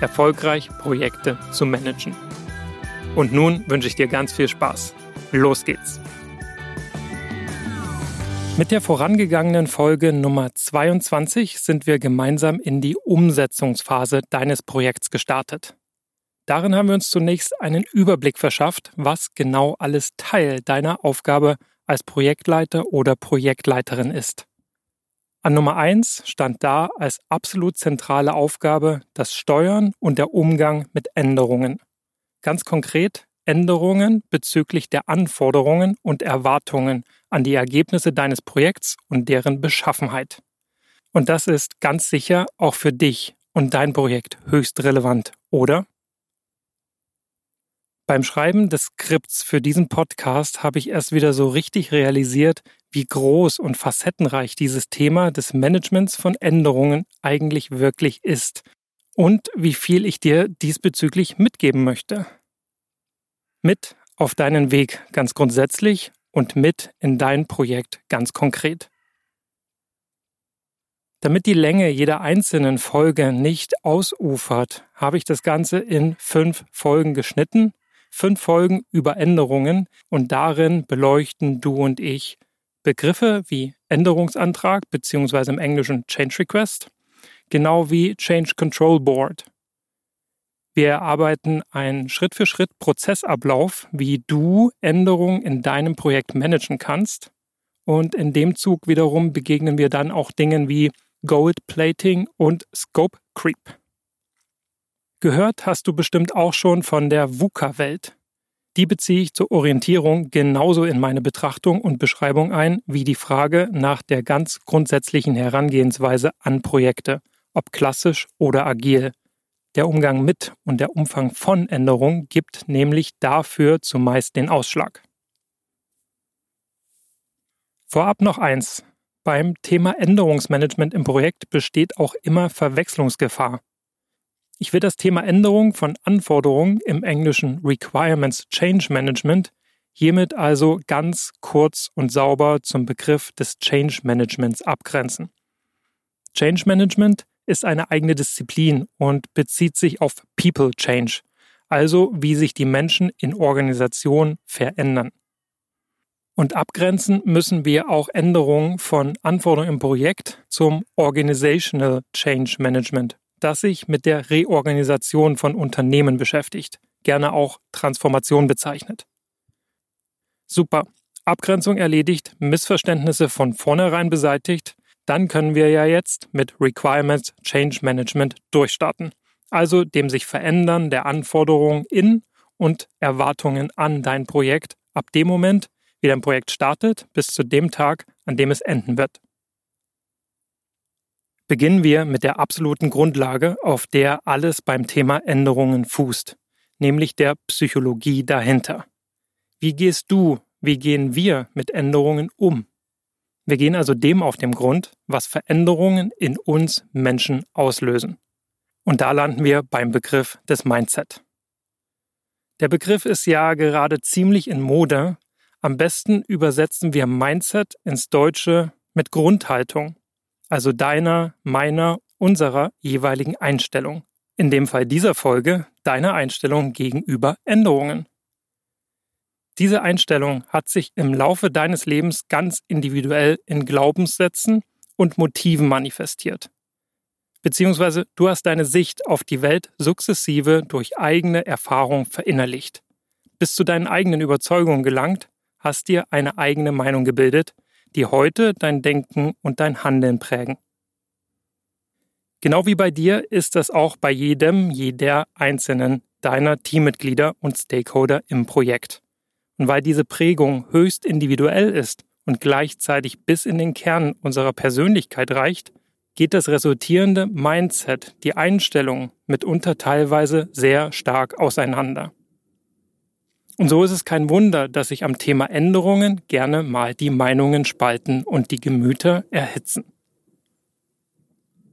erfolgreich Projekte zu managen. Und nun wünsche ich dir ganz viel Spaß. Los geht's! Mit der vorangegangenen Folge Nummer 22 sind wir gemeinsam in die Umsetzungsphase deines Projekts gestartet. Darin haben wir uns zunächst einen Überblick verschafft, was genau alles Teil deiner Aufgabe als Projektleiter oder Projektleiterin ist. An Nummer eins stand da als absolut zentrale Aufgabe das Steuern und der Umgang mit Änderungen. Ganz konkret Änderungen bezüglich der Anforderungen und Erwartungen an die Ergebnisse deines Projekts und deren Beschaffenheit. Und das ist ganz sicher auch für dich und dein Projekt höchst relevant, oder? Beim Schreiben des Skripts für diesen Podcast habe ich erst wieder so richtig realisiert, wie groß und facettenreich dieses Thema des Managements von Änderungen eigentlich wirklich ist und wie viel ich dir diesbezüglich mitgeben möchte. Mit auf deinen Weg ganz grundsätzlich und mit in dein Projekt ganz konkret. Damit die Länge jeder einzelnen Folge nicht ausufert, habe ich das Ganze in fünf Folgen geschnitten fünf Folgen über Änderungen und darin beleuchten du und ich Begriffe wie Änderungsantrag bzw. im Englischen Change Request, genau wie Change Control Board. Wir erarbeiten einen Schritt-für-Schritt-Prozessablauf, wie du Änderungen in deinem Projekt managen kannst. Und in dem Zug wiederum begegnen wir dann auch Dingen wie Gold Plating und Scope Creep. Gehört hast du bestimmt auch schon von der VUCA-Welt. Die beziehe ich zur Orientierung genauso in meine Betrachtung und Beschreibung ein wie die Frage nach der ganz grundsätzlichen Herangehensweise an Projekte, ob klassisch oder agil. Der Umgang mit und der Umfang von Änderungen gibt nämlich dafür zumeist den Ausschlag. Vorab noch eins. Beim Thema Änderungsmanagement im Projekt besteht auch immer Verwechslungsgefahr. Ich will das Thema Änderung von Anforderungen im englischen Requirements Change Management hiermit also ganz kurz und sauber zum Begriff des Change Managements abgrenzen. Change Management ist eine eigene Disziplin und bezieht sich auf People Change, also wie sich die Menschen in Organisationen verändern. Und abgrenzen müssen wir auch Änderungen von Anforderungen im Projekt zum Organizational Change Management das sich mit der Reorganisation von Unternehmen beschäftigt, gerne auch Transformation bezeichnet. Super. Abgrenzung erledigt, Missverständnisse von vornherein beseitigt, dann können wir ja jetzt mit Requirements Change Management durchstarten. Also dem sich verändern der Anforderungen in und Erwartungen an dein Projekt ab dem Moment, wie dein Projekt startet, bis zu dem Tag, an dem es enden wird. Beginnen wir mit der absoluten Grundlage, auf der alles beim Thema Änderungen fußt, nämlich der Psychologie dahinter. Wie gehst du, wie gehen wir mit Änderungen um? Wir gehen also dem auf den Grund, was Veränderungen in uns Menschen auslösen. Und da landen wir beim Begriff des Mindset. Der Begriff ist ja gerade ziemlich in Mode. Am besten übersetzen wir Mindset ins Deutsche mit Grundhaltung also deiner, meiner, unserer jeweiligen Einstellung. In dem Fall dieser Folge deiner Einstellung gegenüber Änderungen. Diese Einstellung hat sich im Laufe deines Lebens ganz individuell in Glaubenssätzen und Motiven manifestiert. Beziehungsweise du hast deine Sicht auf die Welt sukzessive durch eigene Erfahrung verinnerlicht. Bist zu deinen eigenen Überzeugungen gelangt, hast dir eine eigene Meinung gebildet, die heute dein Denken und dein Handeln prägen. Genau wie bei dir ist das auch bei jedem, jeder einzelnen deiner Teammitglieder und Stakeholder im Projekt. Und weil diese Prägung höchst individuell ist und gleichzeitig bis in den Kern unserer Persönlichkeit reicht, geht das resultierende Mindset, die Einstellung mitunter teilweise sehr stark auseinander. Und so ist es kein Wunder, dass sich am Thema Änderungen gerne mal die Meinungen spalten und die Gemüter erhitzen.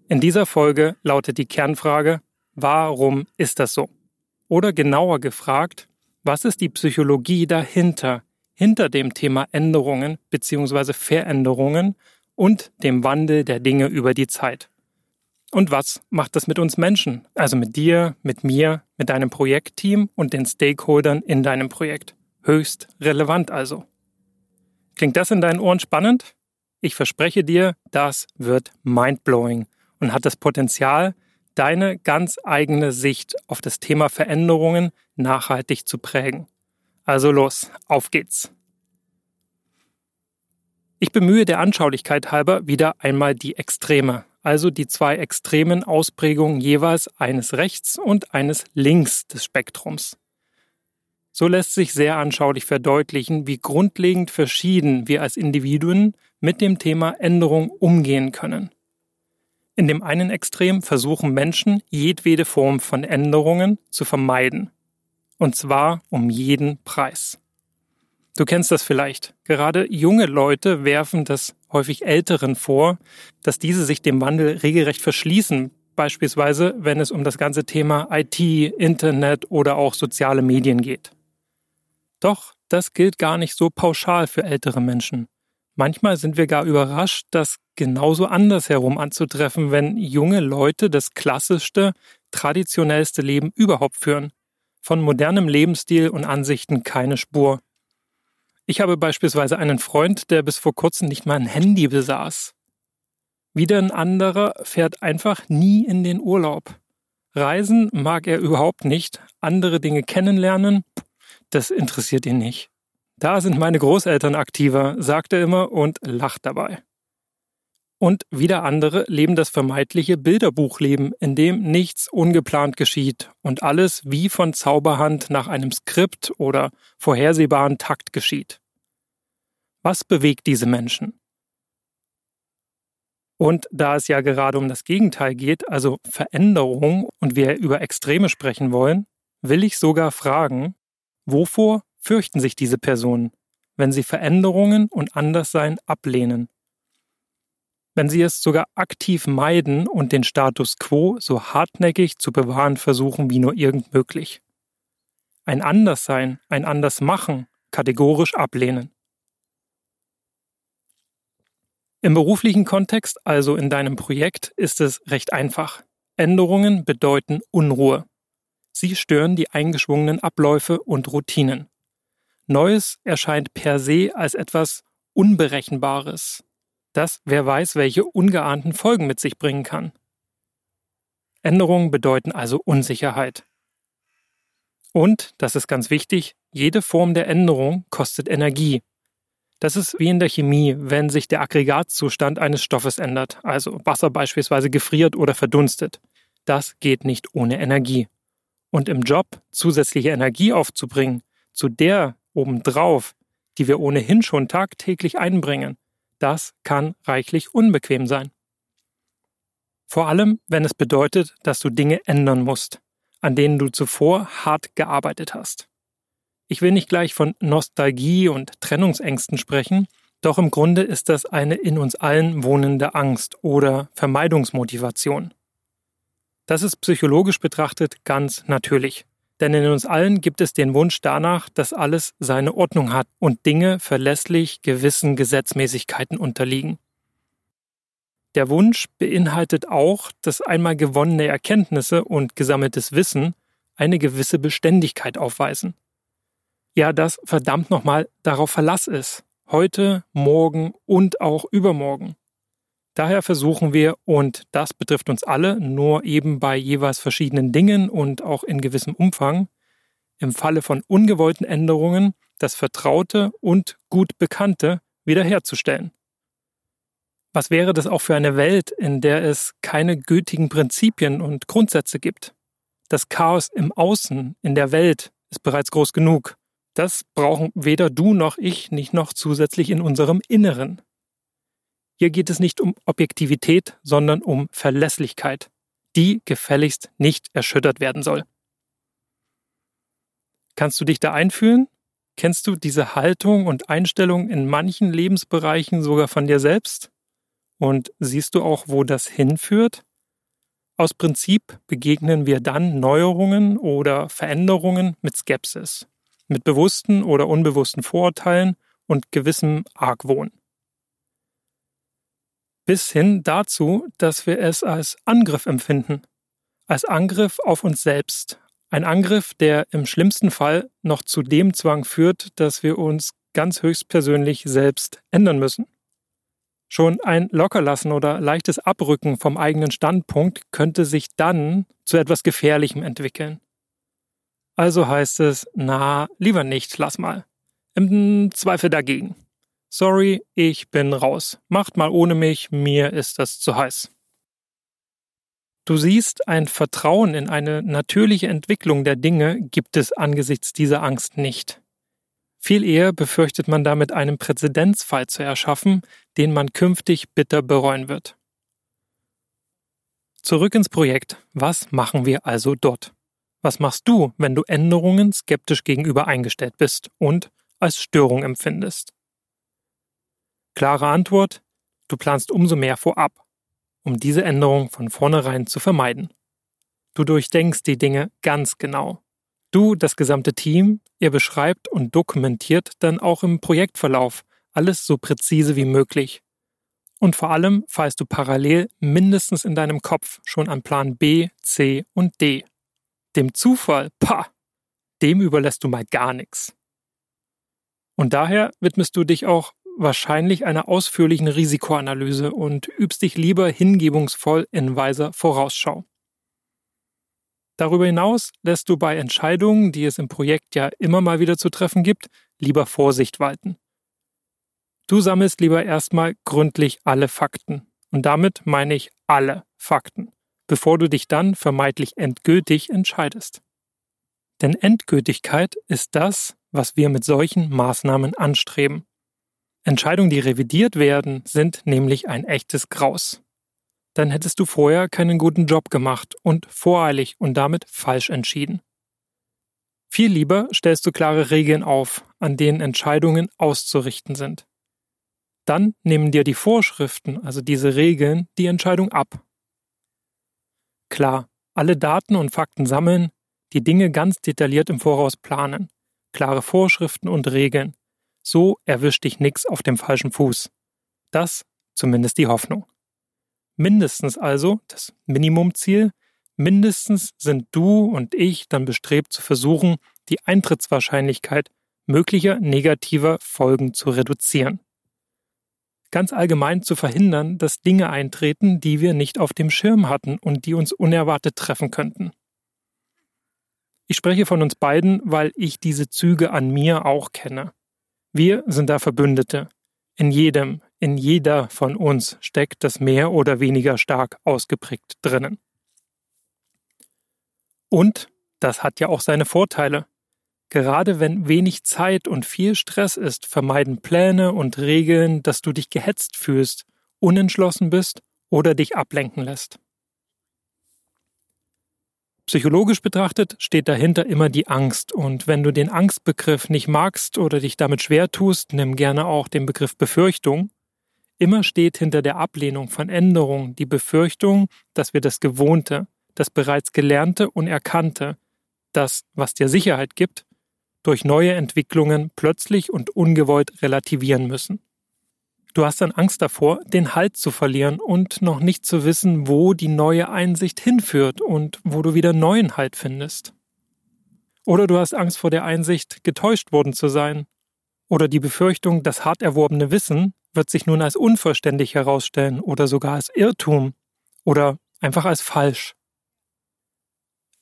In dieser Folge lautet die Kernfrage, warum ist das so? Oder genauer gefragt, was ist die Psychologie dahinter, hinter dem Thema Änderungen bzw. Veränderungen und dem Wandel der Dinge über die Zeit? Und was macht das mit uns Menschen, also mit dir, mit mir, mit deinem Projektteam und den Stakeholdern in deinem Projekt? Höchst relevant also. Klingt das in deinen Ohren spannend? Ich verspreche dir, das wird mindblowing und hat das Potenzial, deine ganz eigene Sicht auf das Thema Veränderungen nachhaltig zu prägen. Also los, auf geht's. Ich bemühe der Anschaulichkeit halber wieder einmal die Extreme, also die zwei extremen Ausprägungen jeweils eines rechts und eines links des Spektrums. So lässt sich sehr anschaulich verdeutlichen, wie grundlegend verschieden wir als Individuen mit dem Thema Änderung umgehen können. In dem einen Extrem versuchen Menschen, jedwede Form von Änderungen zu vermeiden. Und zwar um jeden Preis. Du kennst das vielleicht. Gerade junge Leute werfen das häufig Älteren vor, dass diese sich dem Wandel regelrecht verschließen, beispielsweise wenn es um das ganze Thema IT, Internet oder auch soziale Medien geht. Doch das gilt gar nicht so pauschal für ältere Menschen. Manchmal sind wir gar überrascht, das genauso andersherum anzutreffen, wenn junge Leute das klassischste, traditionellste Leben überhaupt führen. Von modernem Lebensstil und Ansichten keine Spur. Ich habe beispielsweise einen Freund, der bis vor kurzem nicht mal ein Handy besaß. Wieder ein anderer fährt einfach nie in den Urlaub. Reisen mag er überhaupt nicht, andere Dinge kennenlernen, das interessiert ihn nicht. Da sind meine Großeltern aktiver, sagt er immer und lacht dabei. Und wieder andere leben das vermeintliche Bilderbuchleben, in dem nichts ungeplant geschieht und alles wie von Zauberhand nach einem Skript oder vorhersehbaren Takt geschieht. Was bewegt diese Menschen? Und da es ja gerade um das Gegenteil geht, also Veränderung, und wir über Extreme sprechen wollen, will ich sogar fragen, wovor fürchten sich diese Personen, wenn sie Veränderungen und Anderssein ablehnen. Wenn sie es sogar aktiv meiden und den Status quo so hartnäckig zu bewahren versuchen wie nur irgend möglich. Ein Anderssein, ein Andersmachen kategorisch ablehnen. Im beruflichen Kontext, also in deinem Projekt, ist es recht einfach. Änderungen bedeuten Unruhe. Sie stören die eingeschwungenen Abläufe und Routinen. Neues erscheint per se als etwas Unberechenbares, das wer weiß, welche ungeahnten Folgen mit sich bringen kann. Änderungen bedeuten also Unsicherheit. Und, das ist ganz wichtig, jede Form der Änderung kostet Energie. Das ist wie in der Chemie, wenn sich der Aggregatzustand eines Stoffes ändert, also Wasser beispielsweise gefriert oder verdunstet. Das geht nicht ohne Energie. Und im Job zusätzliche Energie aufzubringen, zu der obendrauf, die wir ohnehin schon tagtäglich einbringen, das kann reichlich unbequem sein. Vor allem, wenn es bedeutet, dass du Dinge ändern musst, an denen du zuvor hart gearbeitet hast. Ich will nicht gleich von Nostalgie und Trennungsängsten sprechen, doch im Grunde ist das eine in uns allen wohnende Angst oder Vermeidungsmotivation. Das ist psychologisch betrachtet ganz natürlich. Denn in uns allen gibt es den Wunsch danach, dass alles seine Ordnung hat und Dinge verlässlich gewissen Gesetzmäßigkeiten unterliegen. Der Wunsch beinhaltet auch, dass einmal gewonnene Erkenntnisse und gesammeltes Wissen eine gewisse Beständigkeit aufweisen. Ja, das verdammt nochmal darauf Verlass ist. Heute, morgen und auch übermorgen. Daher versuchen wir, und das betrifft uns alle, nur eben bei jeweils verschiedenen Dingen und auch in gewissem Umfang, im Falle von ungewollten Änderungen das Vertraute und gut Bekannte wiederherzustellen. Was wäre das auch für eine Welt, in der es keine gültigen Prinzipien und Grundsätze gibt? Das Chaos im Außen, in der Welt, ist bereits groß genug. Das brauchen weder du noch ich nicht noch zusätzlich in unserem Inneren. Hier geht es nicht um Objektivität, sondern um Verlässlichkeit, die gefälligst nicht erschüttert werden soll. Kannst du dich da einfühlen? Kennst du diese Haltung und Einstellung in manchen Lebensbereichen sogar von dir selbst? Und siehst du auch, wo das hinführt? Aus Prinzip begegnen wir dann Neuerungen oder Veränderungen mit Skepsis, mit bewussten oder unbewussten Vorurteilen und gewissem Argwohn. Bis hin dazu, dass wir es als Angriff empfinden, als Angriff auf uns selbst, ein Angriff, der im schlimmsten Fall noch zu dem Zwang führt, dass wir uns ganz höchstpersönlich selbst ändern müssen. Schon ein Lockerlassen oder leichtes Abrücken vom eigenen Standpunkt könnte sich dann zu etwas Gefährlichem entwickeln. Also heißt es, na, lieber nicht, lass mal. Im Zweifel dagegen. Sorry, ich bin raus. Macht mal ohne mich, mir ist das zu heiß. Du siehst, ein Vertrauen in eine natürliche Entwicklung der Dinge gibt es angesichts dieser Angst nicht. Viel eher befürchtet man damit einen Präzedenzfall zu erschaffen, den man künftig bitter bereuen wird. Zurück ins Projekt. Was machen wir also dort? Was machst du, wenn du Änderungen skeptisch gegenüber eingestellt bist und als Störung empfindest? Klare Antwort, du planst umso mehr vorab um diese Änderung von vornherein zu vermeiden. Du durchdenkst die Dinge ganz genau. Du, das gesamte Team, ihr beschreibt und dokumentiert dann auch im Projektverlauf alles so präzise wie möglich. Und vor allem feilst du parallel mindestens in deinem Kopf schon an Plan B, C und D. Dem Zufall, pah, dem überlässt du mal gar nichts. Und daher widmest du dich auch wahrscheinlich einer ausführlichen Risikoanalyse und übst dich lieber hingebungsvoll in weiser Vorausschau. Darüber hinaus lässt du bei Entscheidungen, die es im Projekt ja immer mal wieder zu treffen gibt, lieber Vorsicht walten. Du sammelst lieber erstmal gründlich alle Fakten. Und damit meine ich alle Fakten, bevor du dich dann vermeintlich endgültig entscheidest. Denn Endgültigkeit ist das, was wir mit solchen Maßnahmen anstreben. Entscheidungen, die revidiert werden, sind nämlich ein echtes Graus. Dann hättest du vorher keinen guten Job gemacht und voreilig und damit falsch entschieden. Viel lieber stellst du klare Regeln auf, an denen Entscheidungen auszurichten sind. Dann nehmen dir die Vorschriften, also diese Regeln, die Entscheidung ab. Klar, alle Daten und Fakten sammeln, die Dinge ganz detailliert im Voraus planen, klare Vorschriften und Regeln, so erwischt dich nix auf dem falschen Fuß. Das zumindest die Hoffnung. Mindestens also das Minimumziel, mindestens sind du und ich dann bestrebt zu versuchen, die Eintrittswahrscheinlichkeit möglicher negativer Folgen zu reduzieren. Ganz allgemein zu verhindern, dass Dinge eintreten, die wir nicht auf dem Schirm hatten und die uns unerwartet treffen könnten. Ich spreche von uns beiden, weil ich diese Züge an mir auch kenne. Wir sind da Verbündete. In jedem, in jeder von uns steckt das mehr oder weniger stark ausgeprägt drinnen. Und das hat ja auch seine Vorteile. Gerade wenn wenig Zeit und viel Stress ist, vermeiden Pläne und Regeln, dass du dich gehetzt fühlst, unentschlossen bist oder dich ablenken lässt. Psychologisch betrachtet steht dahinter immer die Angst. Und wenn du den Angstbegriff nicht magst oder dich damit schwer tust, nimm gerne auch den Begriff Befürchtung. Immer steht hinter der Ablehnung von Änderungen die Befürchtung, dass wir das Gewohnte, das bereits Gelernte und Erkannte, das, was dir Sicherheit gibt, durch neue Entwicklungen plötzlich und ungewollt relativieren müssen. Du hast dann Angst davor, den Halt zu verlieren und noch nicht zu wissen, wo die neue Einsicht hinführt und wo du wieder neuen Halt findest. Oder du hast Angst vor der Einsicht, getäuscht worden zu sein. Oder die Befürchtung, das hart erworbene Wissen wird sich nun als unvollständig herausstellen oder sogar als Irrtum oder einfach als falsch.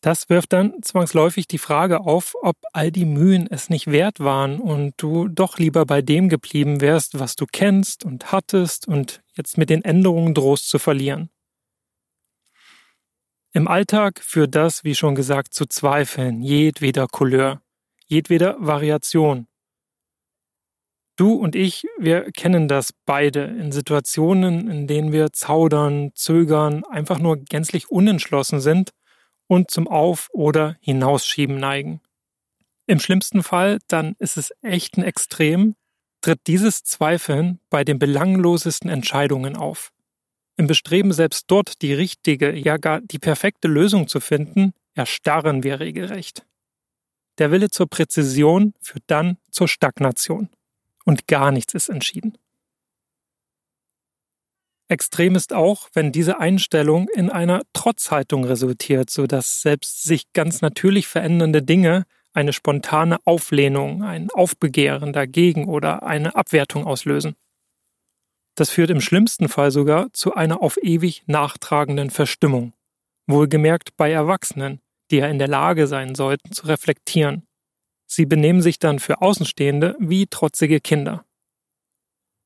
Das wirft dann zwangsläufig die Frage auf, ob all die Mühen es nicht wert waren und du doch lieber bei dem geblieben wärst, was du kennst und hattest und jetzt mit den Änderungen drohst zu verlieren. Im Alltag führt das, wie schon gesagt, zu Zweifeln jedweder Couleur, jedweder Variation. Du und ich, wir kennen das beide in Situationen, in denen wir zaudern, zögern, einfach nur gänzlich unentschlossen sind und zum Auf- oder Hinausschieben neigen. Im schlimmsten Fall, dann ist es echt ein Extrem, tritt dieses Zweifeln bei den belanglosesten Entscheidungen auf. Im Bestreben, selbst dort die richtige, ja gar die perfekte Lösung zu finden, erstarren wir regelrecht. Der Wille zur Präzision führt dann zur Stagnation. Und gar nichts ist entschieden. Extrem ist auch, wenn diese Einstellung in einer Trotzhaltung resultiert, sodass selbst sich ganz natürlich verändernde Dinge eine spontane Auflehnung, ein Aufbegehren dagegen oder eine Abwertung auslösen. Das führt im schlimmsten Fall sogar zu einer auf ewig nachtragenden Verstimmung, wohlgemerkt bei Erwachsenen, die ja in der Lage sein sollten zu reflektieren. Sie benehmen sich dann für Außenstehende wie trotzige Kinder.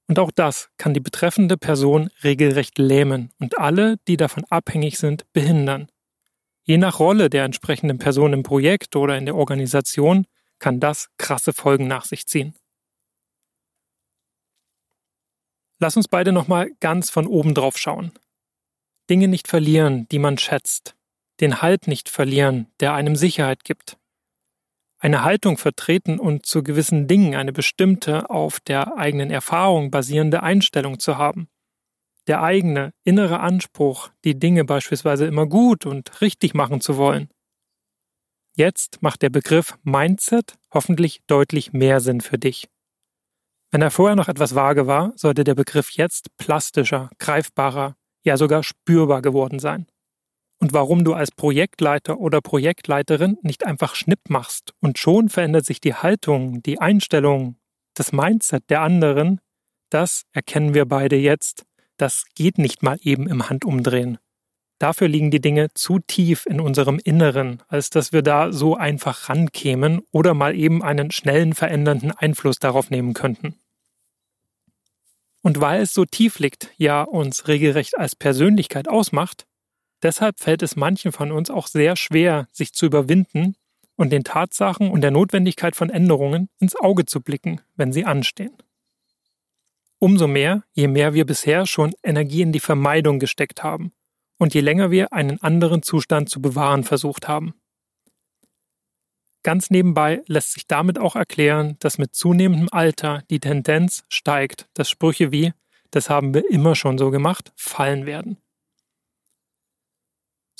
Und auch das kann die betreffende Person regelrecht lähmen und alle, die davon abhängig sind, behindern. Je nach Rolle der entsprechenden Person im Projekt oder in der Organisation kann das krasse Folgen nach sich ziehen. Lass uns beide nochmal ganz von oben drauf schauen. Dinge nicht verlieren, die man schätzt. Den Halt nicht verlieren, der einem Sicherheit gibt eine Haltung vertreten und zu gewissen Dingen eine bestimmte, auf der eigenen Erfahrung basierende Einstellung zu haben. Der eigene innere Anspruch, die Dinge beispielsweise immer gut und richtig machen zu wollen. Jetzt macht der Begriff Mindset hoffentlich deutlich mehr Sinn für dich. Wenn er vorher noch etwas vage war, sollte der Begriff jetzt plastischer, greifbarer, ja sogar spürbar geworden sein und warum du als Projektleiter oder Projektleiterin nicht einfach Schnipp machst und schon verändert sich die Haltung, die Einstellung, das Mindset der anderen, das erkennen wir beide jetzt, das geht nicht mal eben im Handumdrehen. Dafür liegen die Dinge zu tief in unserem Inneren, als dass wir da so einfach rankämen oder mal eben einen schnellen verändernden Einfluss darauf nehmen könnten. Und weil es so tief liegt, ja uns regelrecht als Persönlichkeit ausmacht, Deshalb fällt es manchen von uns auch sehr schwer, sich zu überwinden und den Tatsachen und der Notwendigkeit von Änderungen ins Auge zu blicken, wenn sie anstehen. Umso mehr, je mehr wir bisher schon Energie in die Vermeidung gesteckt haben und je länger wir einen anderen Zustand zu bewahren versucht haben. Ganz nebenbei lässt sich damit auch erklären, dass mit zunehmendem Alter die Tendenz steigt, dass Sprüche wie das haben wir immer schon so gemacht fallen werden.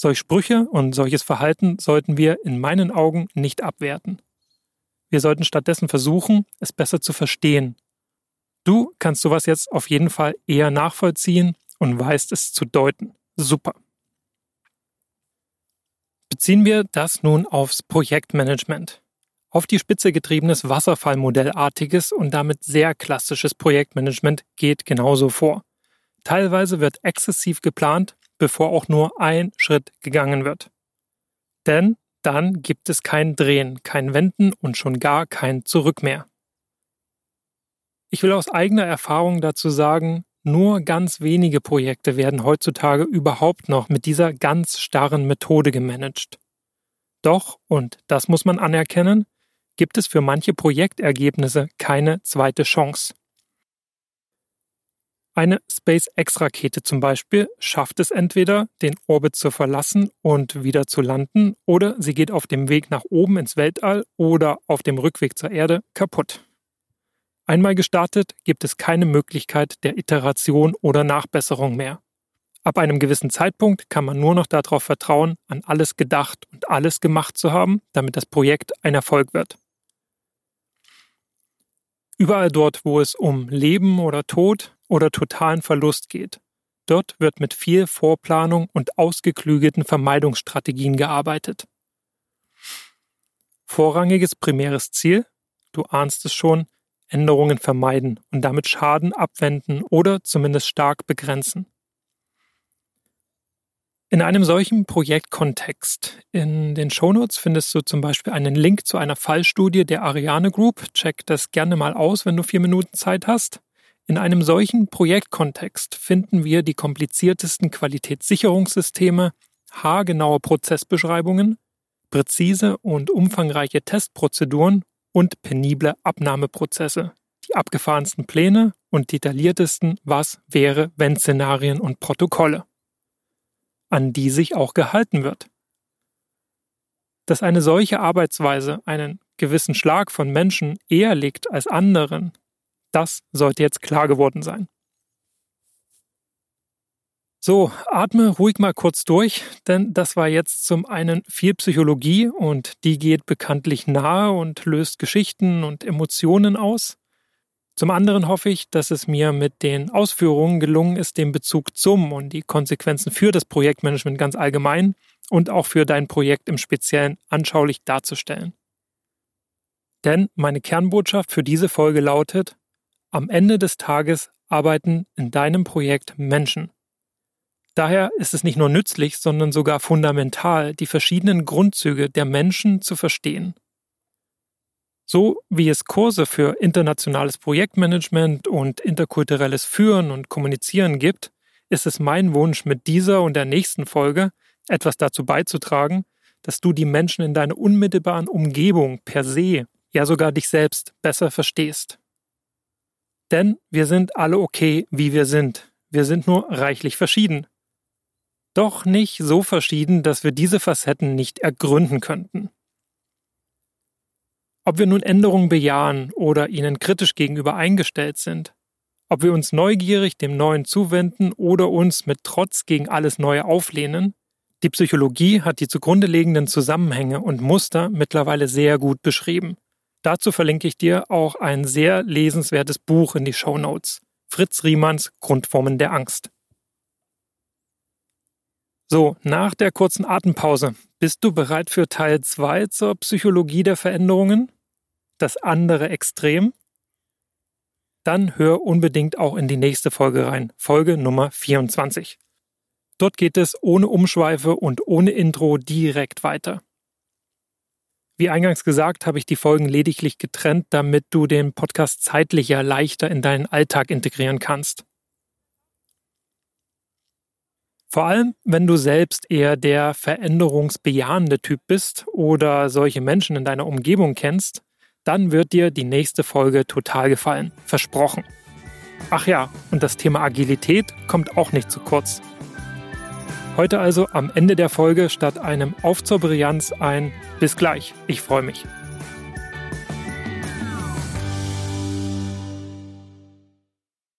Solche Sprüche und solches Verhalten sollten wir in meinen Augen nicht abwerten. Wir sollten stattdessen versuchen, es besser zu verstehen. Du kannst sowas jetzt auf jeden Fall eher nachvollziehen und weißt es zu deuten. Super. Beziehen wir das nun aufs Projektmanagement. Auf die Spitze getriebenes Wasserfallmodellartiges und damit sehr klassisches Projektmanagement geht genauso vor. Teilweise wird exzessiv geplant bevor auch nur ein Schritt gegangen wird. Denn dann gibt es kein Drehen, kein Wenden und schon gar kein Zurück mehr. Ich will aus eigener Erfahrung dazu sagen, nur ganz wenige Projekte werden heutzutage überhaupt noch mit dieser ganz starren Methode gemanagt. Doch, und das muss man anerkennen, gibt es für manche Projektergebnisse keine zweite Chance. Eine SpaceX-Rakete zum Beispiel schafft es entweder, den Orbit zu verlassen und wieder zu landen, oder sie geht auf dem Weg nach oben ins Weltall oder auf dem Rückweg zur Erde kaputt. Einmal gestartet, gibt es keine Möglichkeit der Iteration oder Nachbesserung mehr. Ab einem gewissen Zeitpunkt kann man nur noch darauf vertrauen, an alles gedacht und alles gemacht zu haben, damit das Projekt ein Erfolg wird. Überall dort, wo es um Leben oder Tod, oder totalen Verlust geht. Dort wird mit viel Vorplanung und ausgeklügelten Vermeidungsstrategien gearbeitet. Vorrangiges primäres Ziel, du ahnst es schon, Änderungen vermeiden und damit Schaden abwenden oder zumindest stark begrenzen. In einem solchen Projektkontext in den Shownotes findest du zum Beispiel einen Link zu einer Fallstudie der Ariane Group. Check das gerne mal aus, wenn du vier Minuten Zeit hast. In einem solchen Projektkontext finden wir die kompliziertesten Qualitätssicherungssysteme, haargenaue Prozessbeschreibungen, präzise und umfangreiche Testprozeduren und penible Abnahmeprozesse, die abgefahrensten Pläne und detailliertesten Was wäre, wenn Szenarien und Protokolle an die sich auch gehalten wird. Dass eine solche Arbeitsweise einen gewissen Schlag von Menschen eher legt als anderen, das sollte jetzt klar geworden sein. So, atme ruhig mal kurz durch, denn das war jetzt zum einen viel Psychologie und die geht bekanntlich nahe und löst Geschichten und Emotionen aus. Zum anderen hoffe ich, dass es mir mit den Ausführungen gelungen ist, den Bezug zum und die Konsequenzen für das Projektmanagement ganz allgemein und auch für dein Projekt im Speziellen anschaulich darzustellen. Denn meine Kernbotschaft für diese Folge lautet, am Ende des Tages arbeiten in deinem Projekt Menschen. Daher ist es nicht nur nützlich, sondern sogar fundamental, die verschiedenen Grundzüge der Menschen zu verstehen. So wie es Kurse für internationales Projektmanagement und interkulturelles Führen und Kommunizieren gibt, ist es mein Wunsch, mit dieser und der nächsten Folge etwas dazu beizutragen, dass du die Menschen in deiner unmittelbaren Umgebung per se, ja sogar dich selbst besser verstehst. Denn wir sind alle okay, wie wir sind. Wir sind nur reichlich verschieden. Doch nicht so verschieden, dass wir diese Facetten nicht ergründen könnten. Ob wir nun Änderungen bejahen oder ihnen kritisch gegenüber eingestellt sind, ob wir uns neugierig dem Neuen zuwenden oder uns mit Trotz gegen alles Neue auflehnen, die Psychologie hat die zugrunde liegenden Zusammenhänge und Muster mittlerweile sehr gut beschrieben. Dazu verlinke ich dir auch ein sehr lesenswertes Buch in die Show Notes. Fritz Riemanns Grundformen der Angst. So, nach der kurzen Atempause, bist du bereit für Teil 2 zur Psychologie der Veränderungen? das andere Extrem, dann hör unbedingt auch in die nächste Folge rein, Folge Nummer 24. Dort geht es ohne Umschweife und ohne Intro direkt weiter. Wie eingangs gesagt, habe ich die Folgen lediglich getrennt, damit du den Podcast zeitlicher leichter in deinen Alltag integrieren kannst. Vor allem, wenn du selbst eher der veränderungsbejahende Typ bist oder solche Menschen in deiner Umgebung kennst, dann wird dir die nächste Folge total gefallen. Versprochen. Ach ja, und das Thema Agilität kommt auch nicht zu kurz. Heute also am Ende der Folge statt einem Auf zur Brillanz ein Bis gleich, ich freue mich.